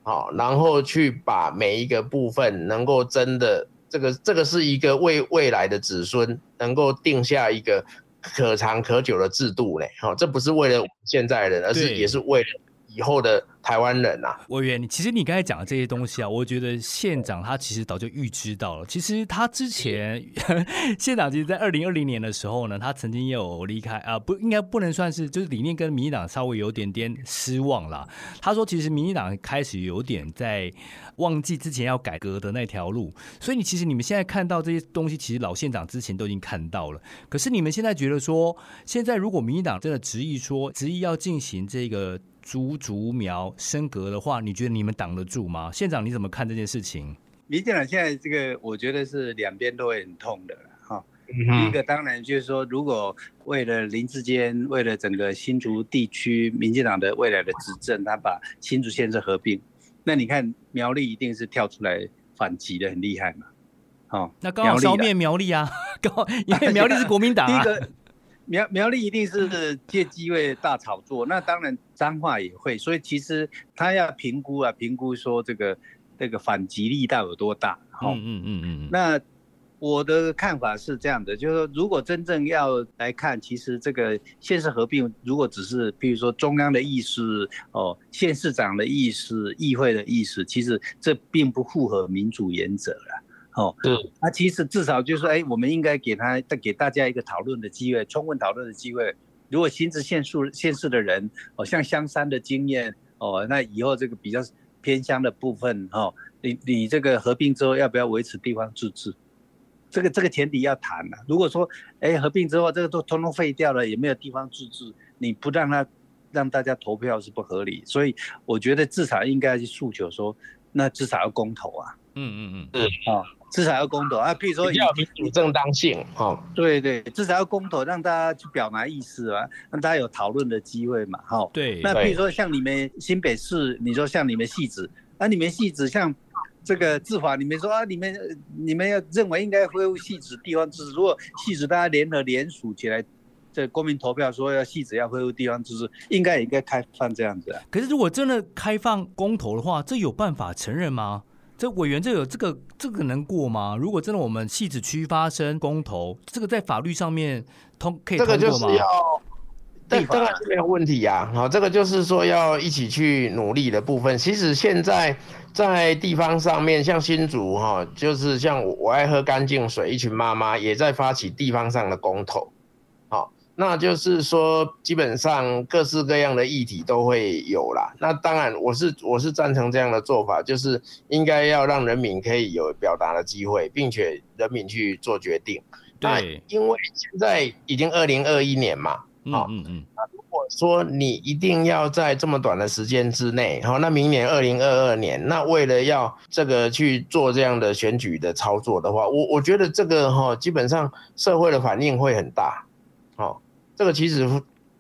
好，然后去把每一个部分能够真的这个这个是一个为未来的子孙能够定下一个可长可久的制度嘞，好，这不是为了现在人，而是也是为了以后的。台湾人啊，委员，其实你刚才讲的这些东西啊，我觉得县长他其实早就预知到了。其实他之前 *laughs* 县长其实，在二零二零年的时候呢，他曾经也有离开啊，不应该不能算是，就是理念跟民进党稍微有点点失望了。他说，其实民进党开始有点在忘记之前要改革的那条路。所以你其实你们现在看到这些东西，其实老县长之前都已经看到了。可是你们现在觉得说，现在如果民进党真的执意说执意要进行这个。竹竹苗升格的话，你觉得你们挡得住吗？县长你怎么看这件事情？民进党现在这个，我觉得是两边都会很痛的哈。第一个当然就是说，如果为了林志坚，为了整个新竹地区民进党的未来的执政，他把新竹县市合并，那你看苗栗一定是跳出来反击的很厉害嘛。哦，那刚好消灭苗栗啊，*laughs* 刚好因为苗栗是国民党啊。苗苗栗一定是借机会大炒作，那当然脏话也会，所以其实他要评估啊，评估说这个这个反击力道有多大。嗯嗯嗯嗯。那我的看法是这样的，就是说如果真正要来看，其实这个县市合并，如果只是比如说中央的意思哦，县市长的意思，议会的意思，其实这并不符合民主原则了。哦，对，那其实至少就是说，哎，我们应该给他再给大家一个讨论的机会，充分讨论的机会。如果新竹县市县市的人，哦，像香山的经验，哦，那以后这个比较偏乡的部分，哦，你你这个合并之后要不要维持地方自治？这个这个前提要谈了。如果说，哎，合并之后这个都通通废掉了，也没有地方自治，你不让他让大家投票是不合理。所以我觉得至少应该去诉求说，那至少要公投啊。嗯嗯嗯，是啊。至少要公投啊，譬如说要民主正当性，哈，对对，至少要公投，让大家去表达意思嘛，让大家有讨论的机会嘛，哈。对。那譬如说像你们新北市，你说像你们戏子，啊，你们戏子像这个治法，你们说啊，你们你们要认为应该恢复戏子地方自治，如果戏子大家联合联署起来，这公民投票说要汐止要恢复地方自治，应该也应该开放这样子啊。可是如果真的开放公投的话，这有办法承认吗？这委员这有这个这个能过吗？如果真的我们汐止区发生公投，这个在法律上面通可以通过吗？这个就是要，对，当然是没有问题呀。好，这个就是说要一起去努力的部分。其实现在在地方上面，像新竹哈，就是像我爱喝干净水，一群妈妈也在发起地方上的公投。那就是说，基本上各式各样的议题都会有啦。那当然，我是我是赞成这样的做法，就是应该要让人民可以有表达的机会，并且人民去做决定。对，因为现在已经二零二一年嘛，好，嗯嗯。那如果说你一定要在这么短的时间之内，好，那明年二零二二年，那为了要这个去做这样的选举的操作的话，我我觉得这个哈，基本上社会的反应会很大，好。这个其实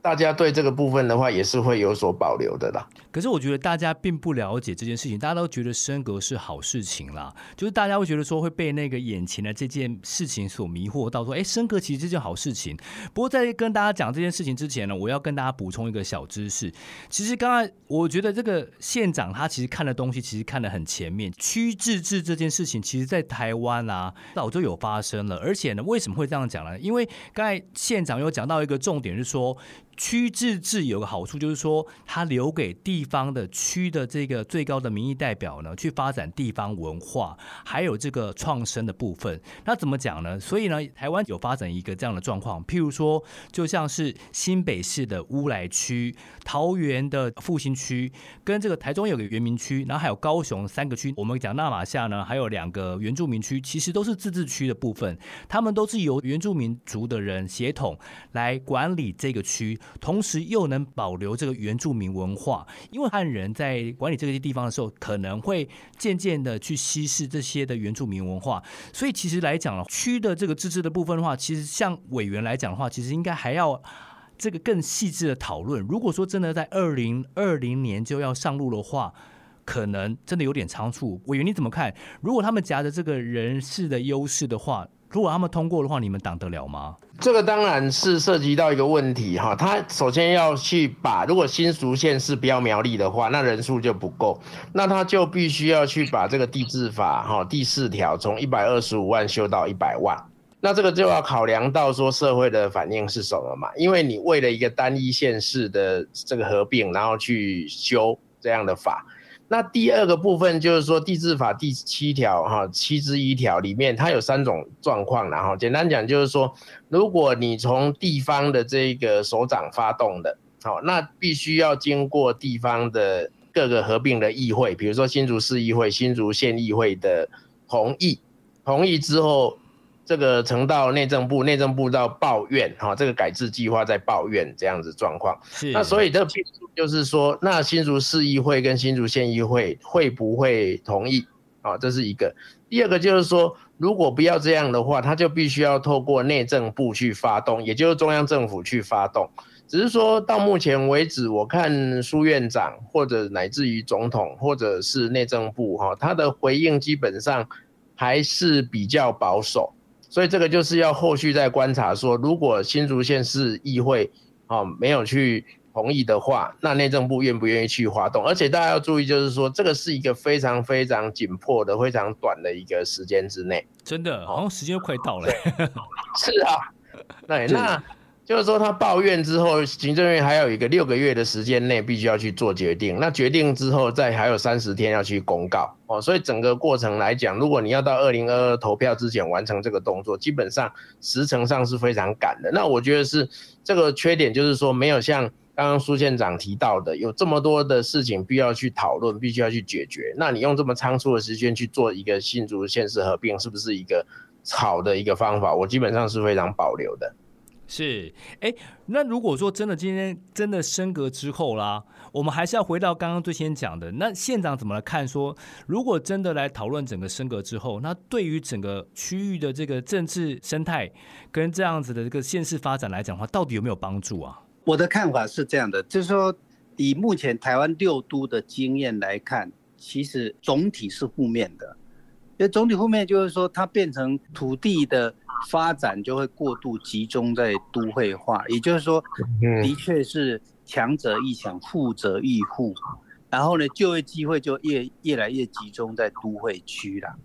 大家对这个部分的话，也是会有所保留的啦。可是我觉得大家并不了解这件事情，大家都觉得升格是好事情啦，就是大家会觉得说会被那个眼前的这件事情所迷惑到，说哎，升格其实是件好事情。不过在跟大家讲这件事情之前呢，我要跟大家补充一个小知识。其实刚刚我觉得这个县长他其实看的东西其实看得很前面，区自治这件事情，其实在台湾啊早就有发生了，而且呢，为什么会这样讲呢？因为刚才县长有讲到一个重点是说。区自治有个好处，就是说，它留给地方的区的这个最高的民意代表呢，去发展地方文化，还有这个创生的部分。那怎么讲呢？所以呢，台湾有发展一个这样的状况，譬如说，就像是新北市的乌来区、桃园的复兴区，跟这个台中有个原民区，然后还有高雄三个区。我们讲纳玛夏呢，还有两个原住民区，其实都是自治区的部分，他们都是由原住民族的人协同来管理这个区。同时又能保留这个原住民文化，因为汉人在管理这些地方的时候，可能会渐渐的去稀释这些的原住民文化，所以其实来讲了区的这个自治的部分的话，其实像委员来讲的话，其实应该还要这个更细致的讨论。如果说真的在二零二零年就要上路的话，可能真的有点仓促。委员你怎么看？如果他们夹着这个人事的优势的话，如果他们通过的话，你们挡得了吗？这个当然是涉及到一个问题哈，他首先要去把，如果新竹县是不要苗栗的话，那人数就不够，那他就必须要去把这个地制法哈第四条从一百二十五万修到一百万，那这个就要考量到说社会的反应是什么嘛？因为你为了一个单一县市的这个合并，然后去修这样的法。那第二个部分就是说，地制法第七条哈七之一条里面，它有三种状况，然后简单讲就是说，如果你从地方的这个首长发动的，好，那必须要经过地方的各个合并的议会，比如说新竹市议会、新竹县议会的同意，同意之后。这个呈到内政部，内政部到抱怨，哈，这个改制计划在抱怨这样子状况。是，那所以这个就是说，那新竹市议会跟新竹县议会会不会同意？啊，这是一个。第二个就是说，如果不要这样的话，他就必须要透过内政部去发动，也就是中央政府去发动。只是说到目前为止，我看苏院长或者乃至于总统或者是内政部，哈，他的回应基本上还是比较保守。所以这个就是要后续再观察，说如果新竹县市议会啊没有去同意的话，那内政部愿不愿意去发动？而且大家要注意，就是说这个是一个非常非常紧迫的、非常短的一个时间之内。真的，好像时间快到了。*laughs* 是啊，对，那。就是说，他抱怨之后，行政院还有一个六个月的时间内必须要去做决定。那决定之后，再还有三十天要去公告哦。所以整个过程来讲，如果你要到二零二二投票之前完成这个动作，基本上时程上是非常赶的。那我觉得是这个缺点，就是说没有像刚刚苏县长提到的，有这么多的事情必要去讨论，必须要去解决。那你用这么仓促的时间去做一个新竹县市合并，是不是一个好的一个方法？我基本上是非常保留的。是，哎，那如果说真的今天真的升格之后啦，我们还是要回到刚刚最先讲的，那县长怎么来看说？如果真的来讨论整个升格之后，那对于整个区域的这个政治生态跟这样子的这个县市发展来讲的话，到底有没有帮助啊？我的看法是这样的，就是说以目前台湾六都的经验来看，其实总体是负面的，因为总体负面就是说它变成土地的。发展就会过度集中在都会化，也就是说，的确是强者易强，富者易富，然后呢，就业机会就越越来越集中在都会区了，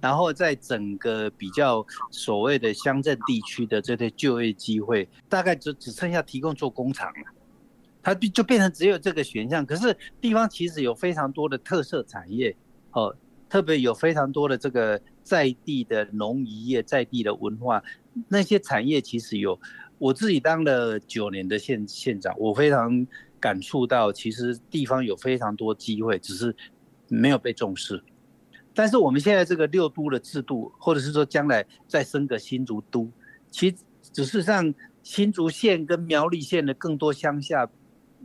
然后在整个比较所谓的乡镇地区的这些就业机会，大概只只剩下提供做工厂了，它就变成只有这个选项。可是地方其实有非常多的特色产业，哦。特别有非常多的这个在地的农渔业，在地的文化，那些产业其实有。我自己当了九年的县县长，我非常感触到，其实地方有非常多机会，只是没有被重视。但是我们现在这个六都的制度，或者是说将来再升个新竹都，其实只是让新竹县跟苗栗县的更多乡下，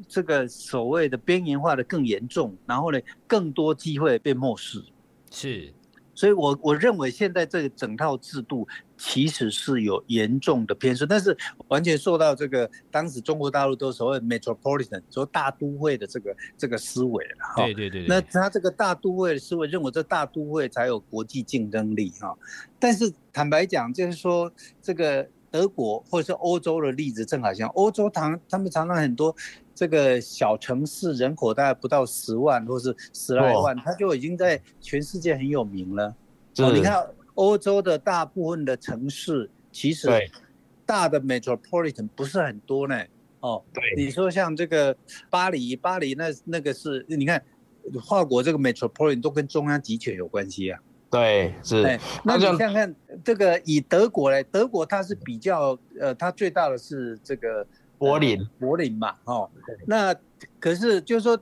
这个所谓的边缘化的更严重，然后呢，更多机会被漠视。是，所以我我认为现在这个整套制度其实是有严重的偏失，但是完全受到这个当时中国大陆都所谓 metropolitan 说大都会的这个这个思维了哈。对对对。那他这个大都会的思维认为这大都会才有国际竞争力哈。但是坦白讲，就是说这个德国或者是欧洲的例子正好像欧洲常他们常常很多。这个小城市人口大概不到十万，或是十来万，它就已经在全世界很有名了。哦，你看欧洲的大部分的城市，其实大的 metropolitan 不是很多呢。哦，对，你说像这个巴黎，巴黎那那个是，你看法国这个 metropolitan 都跟中央集权有关系啊。对，是。那你想想看这个以德国来，德国它是比较呃，它最大的是这个。柏林，柏林嘛，哦，那可是就是说，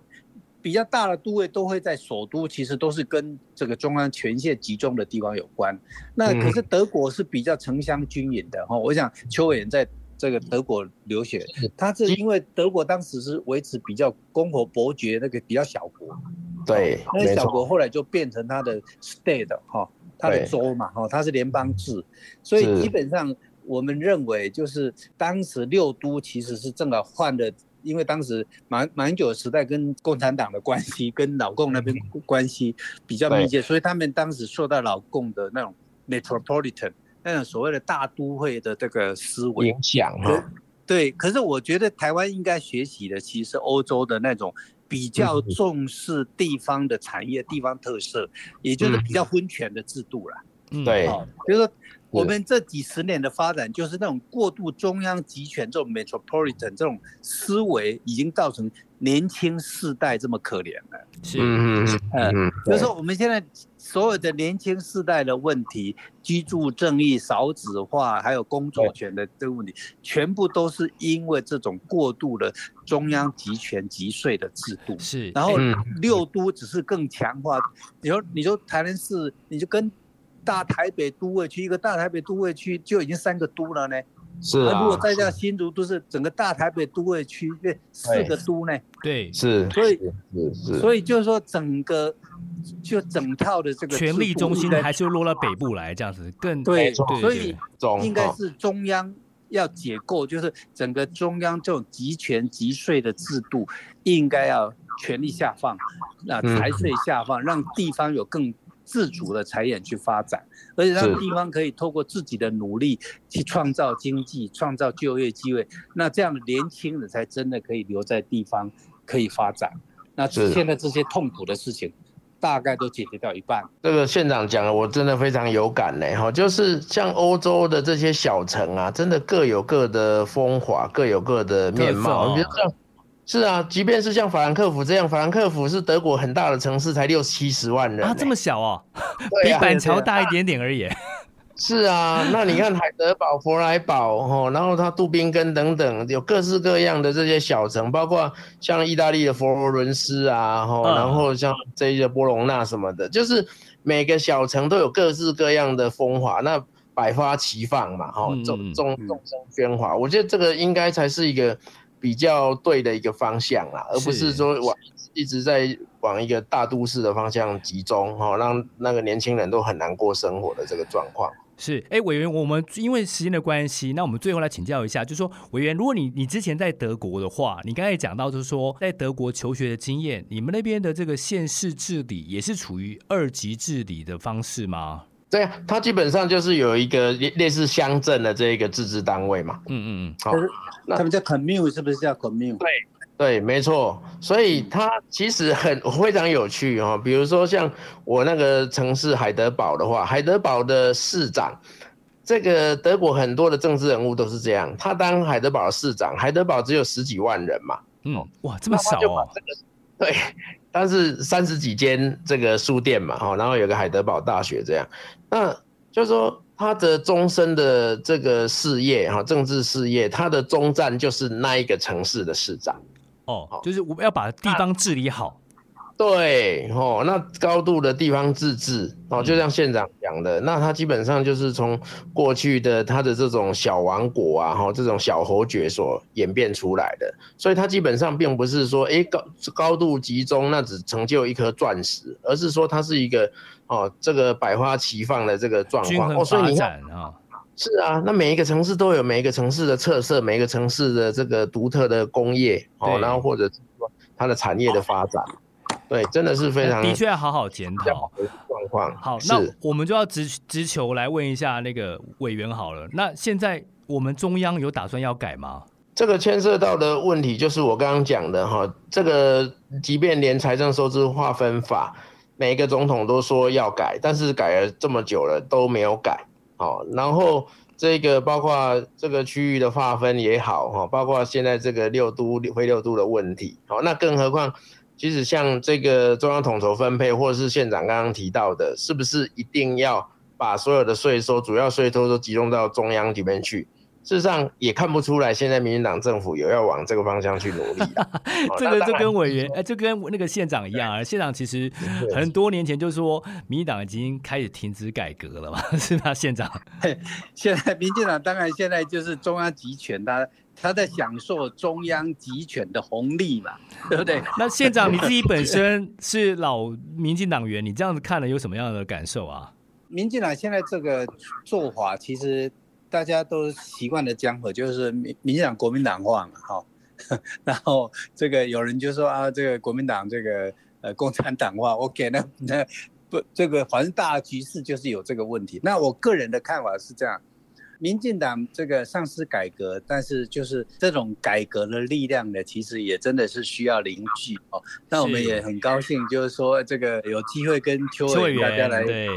比较大的都会都会在首都，其实都是跟这个中央权限集中的地方有关。那可是德国是比较城乡均匀的哈。我想邱委员在这个德国留学，他是因为德国当时是维持比较公侯伯爵那个比较小国，对，那个小国后来就变成他的 state 哈，他的州嘛哈，他是联邦制，所以基本上。我们认为，就是当时六都其实是正好换的，因为当时马马英九时代跟共产党的关系，跟老共那边关系比较密切，所以他们当时受到老共的那种 metropolitan 那种所谓的大都会的这个思维影响哈。对，可是我觉得台湾应该学习的，其实是欧洲的那种比较重视地方的产业、地方特色，也就是比较分权的制度了。嗯，对，比如说。我们这几十年的发展，就是那种过度中央集权这种 metropolitan 这种思维，已经造成年轻世代这么可怜了。是，嗯嗯，就是说我们现在所有的年轻世代的问题，居住正义、少子化，还有工作权的这个问题，全部都是因为这种过度的中央集权集税的制度。是，然后六都只是更强化。你说，你说台南市，你就跟。大台北都会区，一个大台北都会区就已经三个都了呢。是啊。如果再加新竹都是整个大台北都会区，对，四个都呢。对，是。所以，所以就是说，整个就整套的这个权力中心还是落到北部来，这样子更对。所以应该是中央要解构，就是整个中央这种集权集税的制度，应该要权力下放，那财税下放，让地方有更。自主的财源去发展，而且让地方可以透过自己的努力去创造经济、创造就业机会。那这样的年轻人才真的可以留在地方，可以发展。那现在这些痛苦的事情，大概都解决掉一半。这个县长讲的，我真的非常有感呢。哈，就是像欧洲的这些小城啊，真的各有各的风华，各有各的面貌。比如像。是啊，即便是像法兰克福这样，法兰克福是德国很大的城市，才六七十万人啊，这么小哦，*laughs* 比板桥大一点点而已。是啊，那你看海德堡、弗莱堡，然后它杜宾根等等，有各式各样的这些小城，包括像意大利的佛罗伦斯啊，然后像这些波隆纳什么的，就是每个小城都有各式各样的风华，那百花齐放嘛，哈，众众众生喧哗，我觉得这个应该才是一个。比较对的一个方向啦，而不是说往一直在往一个大都市的方向集中，哈，让那个年轻人都很难过生活的这个状况。是，哎、欸，委员，我们因为时间的关系，那我们最后来请教一下，就是说，委员，如果你你之前在德国的话，你刚才讲到就是说，在德国求学的经验，你们那边的这个县市治理也是处于二级治理的方式吗？对啊，它基本上就是有一个类似乡镇的这一个自治单位嘛。嗯嗯嗯。好，那他们叫 commune 是不是叫 commune？对对，没错。所以它其实很非常有趣哦。比如说像我那个城市海德堡的话，海德堡的市长，这个德国很多的政治人物都是这样。他当海德堡的市长，海德堡只有十几万人嘛。嗯，哇，这么少哦。对。但是三十几间这个书店嘛，哈，然后有个海德堡大学这样，那就是说他的终身的这个事业哈，政治事业，他的终站就是那一个城市的市长，哦，就是我们要把地方治理好。对哦，那高度的地方自治哦，就像县长讲的，嗯、那他基本上就是从过去的他的这种小王国啊，哈，这种小侯爵所演变出来的，所以他基本上并不是说，哎，高高度集中，那只成就一颗钻石，而是说它是一个哦，这个百花齐放的这个状况哦，所以你看啊，是啊，那每一个城市都有每一个城市的特色，每一个城市的这个独特的工业哦，然后或者是说它的产业的发展。对，真的是非常的确要好好检讨状况。好，那我们就要直直球来问一下那个委员好了。那现在我们中央有打算要改吗？这个牵涉到的问题就是我刚刚讲的哈，这个即便连财政收支划分法，每一个总统都说要改，但是改了这么久了都没有改。哦，然后这个包括这个区域的划分也好哈，包括现在这个六都非六都的问题，好，那更何况。其实像这个中央统筹分配，或者是县长刚刚提到的，是不是一定要把所有的税收、主要税收都集中到中央里面去？事实上也看不出来，现在民进党政府有要往这个方向去努力。*laughs* 这个就跟委员，哎，就跟那个县长一样啊。县长其实很多年前就说，民进党已经开始停止改革了嘛，*laughs* 是吧？县长，*laughs* 现在民进党当然现在就是中央集权，他。他在享受中央集权的红利嘛，对不对？那县长你自己本身是老民进党员，你这样子看了有什么样的感受啊？民进党现在这个做法，其实大家都习惯的江河，就是民民进党国民党化嘛，哈。*laughs* 然后这个有人就说啊，这个国民党这个呃共产党化，OK，那那不这个反正大局势就是有这个问题。那我个人的看法是这样。民进党这个丧失改革，但是就是这种改革的力量呢，其实也真的是需要凝聚哦。那我们也很高兴，就是说这个有机会跟邱委员大家来，对，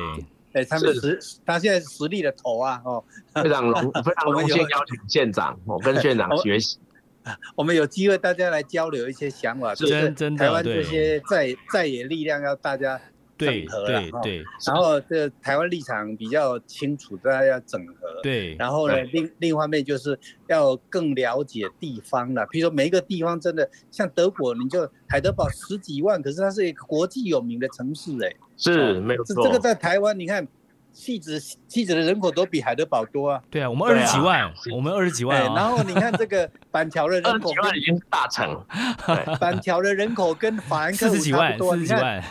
哎，他们实他现在实力的头啊，哦，非常荣 *laughs* 非常荣幸邀请县长，我跟县长学习。*laughs* 我们有机会大家来交流一些想法，就是台湾这些在在野力量要大家。整合了哈，然后这台湾立场比较清楚，大家要整合。对，然后呢，另另一方面就是要更了解地方了。比如说每一个地方真的像德国，你就海德堡十几万，可是它是一个国际有名的城市哎。是，没有错。这个在台湾，你看，汐止汐止的人口都比海德堡多啊。对啊，我们二十几万，我们二十几万。然后你看这个板桥的人口，已经是大城。*laughs* 板桥的人口跟法兰克福差不多，四十几万。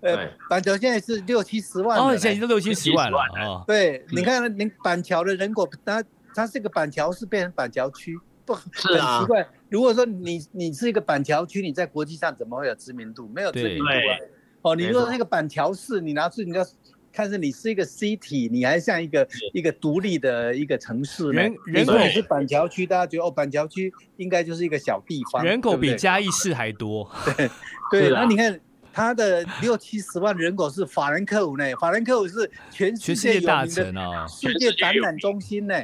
呃，板桥现在是六七十万，哦，现在已经六七十万了啊。对，你看，你板桥的人口，它它是个板桥是变成板桥区，不很奇怪。如果说你你是一个板桥区，你在国际上怎么会有知名度？没有知名度啊。哦，你如果是一个板桥市，你拿出你要看是你是一个 city，你还像一个一个独立的一个城市呢。人人口是板桥区，大家觉得哦，板桥区应该就是一个小地方，人口比嘉义市还多。对 *laughs* 对，那你看。他的六七十万人口是法兰克福呢，法兰克福是全世界有名的世界展览中心呢，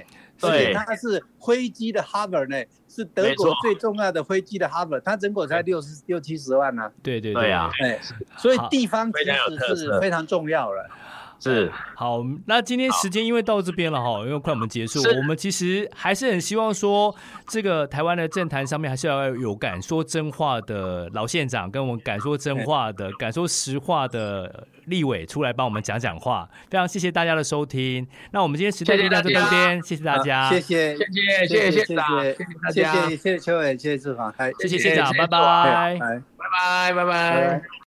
对，它是飞机的 harbor 呢，是德国最重要的飞机的 harbor，它人口才六十六七十万呢，对对对。啊，哎，所以地方其实是非常重要的。是好，那今天时间因为到这边了哈，因为快我们结束，我们其实还是很希望说，这个台湾的政坛上面还是要有敢说真话的老县长，跟我们敢说真话的、敢说实话的立委出来帮我们讲讲话。非常谢谢大家的收听，那我们今天时间就到这边，谢谢大家，谢谢，谢谢，谢谢谢谢大家，谢谢谢谢邱伟，谢谢志豪，谢谢县长，拜拜，拜拜，拜拜。